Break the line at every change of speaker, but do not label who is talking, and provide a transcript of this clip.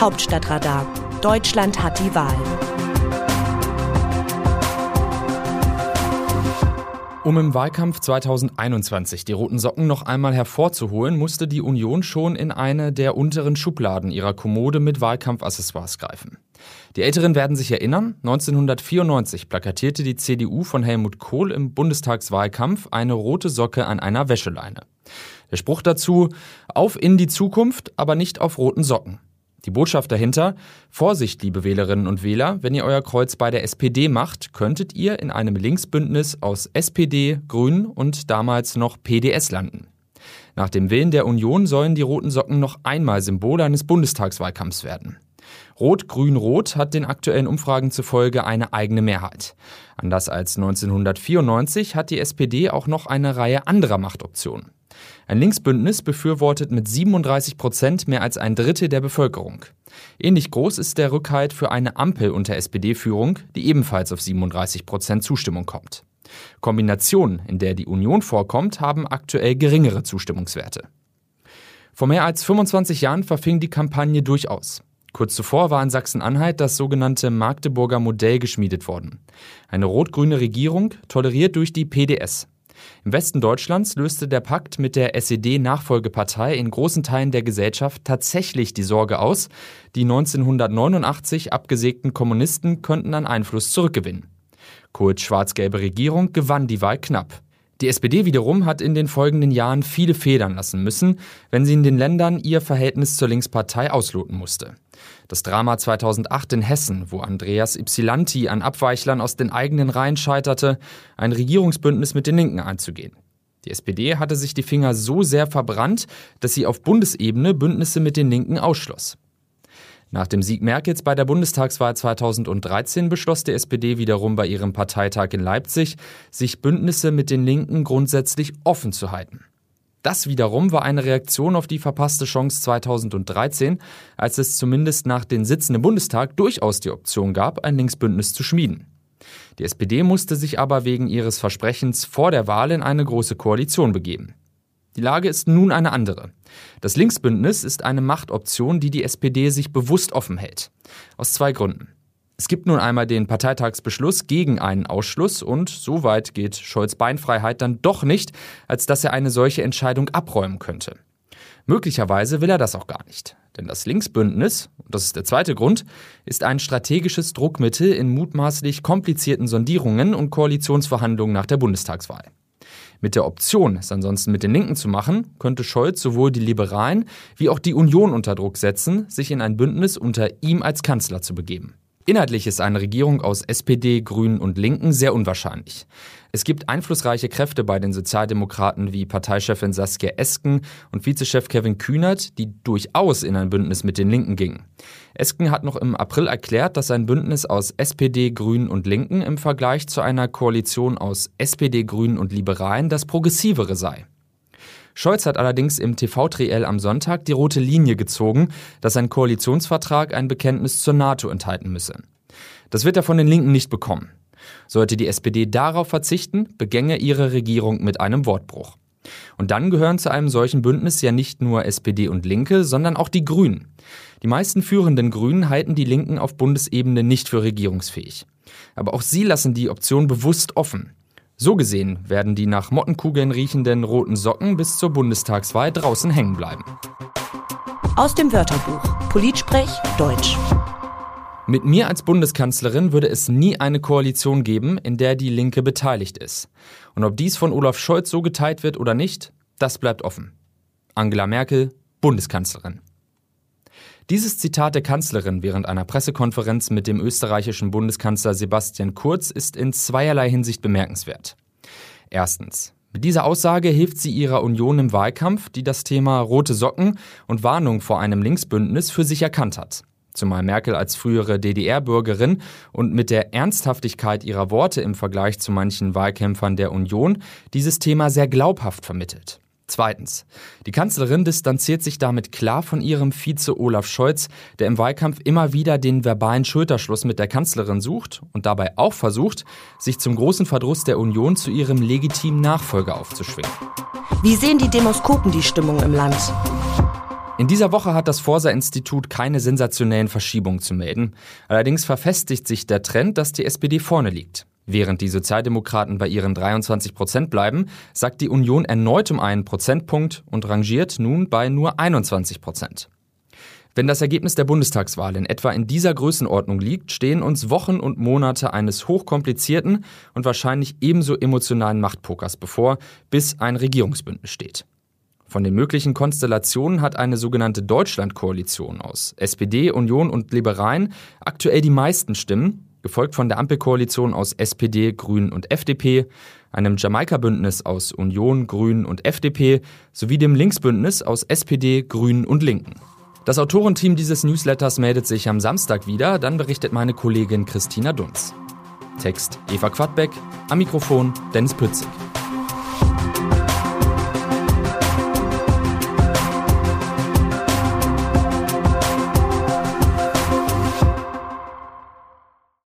Hauptstadtradar. Deutschland hat die Wahl.
Um im Wahlkampf 2021 die roten Socken noch einmal hervorzuholen, musste die Union schon in eine der unteren Schubladen ihrer Kommode mit Wahlkampfaccessoires greifen. Die Älteren werden sich erinnern, 1994 plakatierte die CDU von Helmut Kohl im Bundestagswahlkampf eine rote Socke an einer Wäscheleine. Der Spruch dazu, auf in die Zukunft, aber nicht auf roten Socken. Die Botschaft dahinter, Vorsicht, liebe Wählerinnen und Wähler, wenn ihr euer Kreuz bei der SPD macht, könntet ihr in einem Linksbündnis aus SPD, Grünen und damals noch PDS landen. Nach dem Willen der Union sollen die roten Socken noch einmal Symbol eines Bundestagswahlkampfs werden. Rot-Grün-Rot hat den aktuellen Umfragen zufolge eine eigene Mehrheit. Anders als 1994 hat die SPD auch noch eine Reihe anderer Machtoptionen. Ein Linksbündnis befürwortet mit 37 Prozent mehr als ein Drittel der Bevölkerung. Ähnlich groß ist der Rückhalt für eine Ampel unter SPD-Führung, die ebenfalls auf 37 Prozent Zustimmung kommt. Kombinationen, in der die Union vorkommt, haben aktuell geringere Zustimmungswerte. Vor mehr als 25 Jahren verfing die Kampagne durchaus. Kurz zuvor war in Sachsen-Anhalt das sogenannte Magdeburger Modell geschmiedet worden. Eine rot-grüne Regierung, toleriert durch die PDS. Im Westen Deutschlands löste der Pakt mit der SED-Nachfolgepartei in großen Teilen der Gesellschaft tatsächlich die Sorge aus, die 1989 abgesägten Kommunisten könnten an Einfluss zurückgewinnen. Kohls schwarz-gelbe Regierung gewann die Wahl knapp. Die SPD wiederum hat in den folgenden Jahren viele Federn lassen müssen, wenn sie in den Ländern ihr Verhältnis zur Linkspartei ausloten musste. Das Drama 2008 in Hessen, wo Andreas Ypsilanti an Abweichlern aus den eigenen Reihen scheiterte, ein Regierungsbündnis mit den Linken einzugehen. Die SPD hatte sich die Finger so sehr verbrannt, dass sie auf Bundesebene Bündnisse mit den Linken ausschloss. Nach dem Sieg Merkels bei der Bundestagswahl 2013 beschloss die SPD wiederum bei ihrem Parteitag in Leipzig, sich Bündnisse mit den Linken grundsätzlich offen zu halten. Das wiederum war eine Reaktion auf die verpasste Chance 2013, als es zumindest nach den Sitzen im Bundestag durchaus die Option gab, ein Linksbündnis zu schmieden. Die SPD musste sich aber wegen ihres Versprechens vor der Wahl in eine große Koalition begeben. Die Lage ist nun eine andere. Das Linksbündnis ist eine Machtoption, die die SPD sich bewusst offen hält. Aus zwei Gründen. Es gibt nun einmal den Parteitagsbeschluss gegen einen Ausschluss und so weit geht Scholz Beinfreiheit dann doch nicht, als dass er eine solche Entscheidung abräumen könnte. Möglicherweise will er das auch gar nicht. Denn das Linksbündnis, und das ist der zweite Grund, ist ein strategisches Druckmittel in mutmaßlich komplizierten Sondierungen und Koalitionsverhandlungen nach der Bundestagswahl. Mit der Option, es ansonsten mit den Linken zu machen, könnte Scholz sowohl die Liberalen wie auch die Union unter Druck setzen, sich in ein Bündnis unter ihm als Kanzler zu begeben. Inhaltlich ist eine Regierung aus SPD, Grünen und Linken sehr unwahrscheinlich. Es gibt einflussreiche Kräfte bei den Sozialdemokraten wie Parteichefin Saskia Esken und Vizechef Kevin Kühnert, die durchaus in ein Bündnis mit den Linken gingen. Esken hat noch im April erklärt, dass ein Bündnis aus SPD, Grünen und Linken im Vergleich zu einer Koalition aus SPD, Grünen und Liberalen das progressivere sei. Scholz hat allerdings im TV-Triell am Sonntag die rote Linie gezogen, dass ein Koalitionsvertrag ein Bekenntnis zur NATO enthalten müsse. Das wird er von den Linken nicht bekommen. Sollte die SPD darauf verzichten, begänge ihre Regierung mit einem Wortbruch. Und dann gehören zu einem solchen Bündnis ja nicht nur SPD und Linke, sondern auch die Grünen. Die meisten führenden Grünen halten die Linken auf Bundesebene nicht für regierungsfähig. Aber auch sie lassen die Option bewusst offen. So gesehen werden die nach Mottenkugeln riechenden roten Socken bis zur Bundestagswahl draußen hängen bleiben.
Aus dem Wörterbuch Politsprech Deutsch.
Mit mir als Bundeskanzlerin würde es nie eine Koalition geben, in der die Linke beteiligt ist. Und ob dies von Olaf Scholz so geteilt wird oder nicht, das bleibt offen. Angela Merkel, Bundeskanzlerin. Dieses Zitat der Kanzlerin während einer Pressekonferenz mit dem österreichischen Bundeskanzler Sebastian Kurz ist in zweierlei Hinsicht bemerkenswert. Erstens. Mit dieser Aussage hilft sie ihrer Union im Wahlkampf, die das Thema rote Socken und Warnung vor einem Linksbündnis für sich erkannt hat. Zumal Merkel als frühere DDR-Bürgerin und mit der Ernsthaftigkeit ihrer Worte im Vergleich zu manchen Wahlkämpfern der Union dieses Thema sehr glaubhaft vermittelt. Zweitens. Die Kanzlerin distanziert sich damit klar von ihrem Vize Olaf Scholz, der im Wahlkampf immer wieder den verbalen Schulterschluss mit der Kanzlerin sucht und dabei auch versucht, sich zum großen Verdruss der Union zu ihrem legitimen Nachfolger aufzuschwingen.
Wie sehen die Demoskopen die Stimmung im Land?
In dieser Woche hat das Forsa-Institut keine sensationellen Verschiebungen zu melden. Allerdings verfestigt sich der Trend, dass die SPD vorne liegt. Während die Sozialdemokraten bei ihren 23 Prozent bleiben, sagt die Union erneut um einen Prozentpunkt und rangiert nun bei nur 21 Prozent. Wenn das Ergebnis der Bundestagswahl in etwa in dieser Größenordnung liegt, stehen uns Wochen und Monate eines hochkomplizierten und wahrscheinlich ebenso emotionalen Machtpokers bevor, bis ein Regierungsbündnis steht. Von den möglichen Konstellationen hat eine sogenannte Deutschlandkoalition aus SPD, Union und Liberalen aktuell die meisten Stimmen, gefolgt von der Ampelkoalition aus SPD, Grünen und FDP, einem Jamaika-Bündnis aus Union, Grünen und FDP sowie dem Linksbündnis aus SPD, Grünen und Linken. Das Autorenteam dieses Newsletters meldet sich am Samstag wieder, dann berichtet meine Kollegin Christina Dunz. Text Eva Quadbeck, am Mikrofon Dennis Pützig.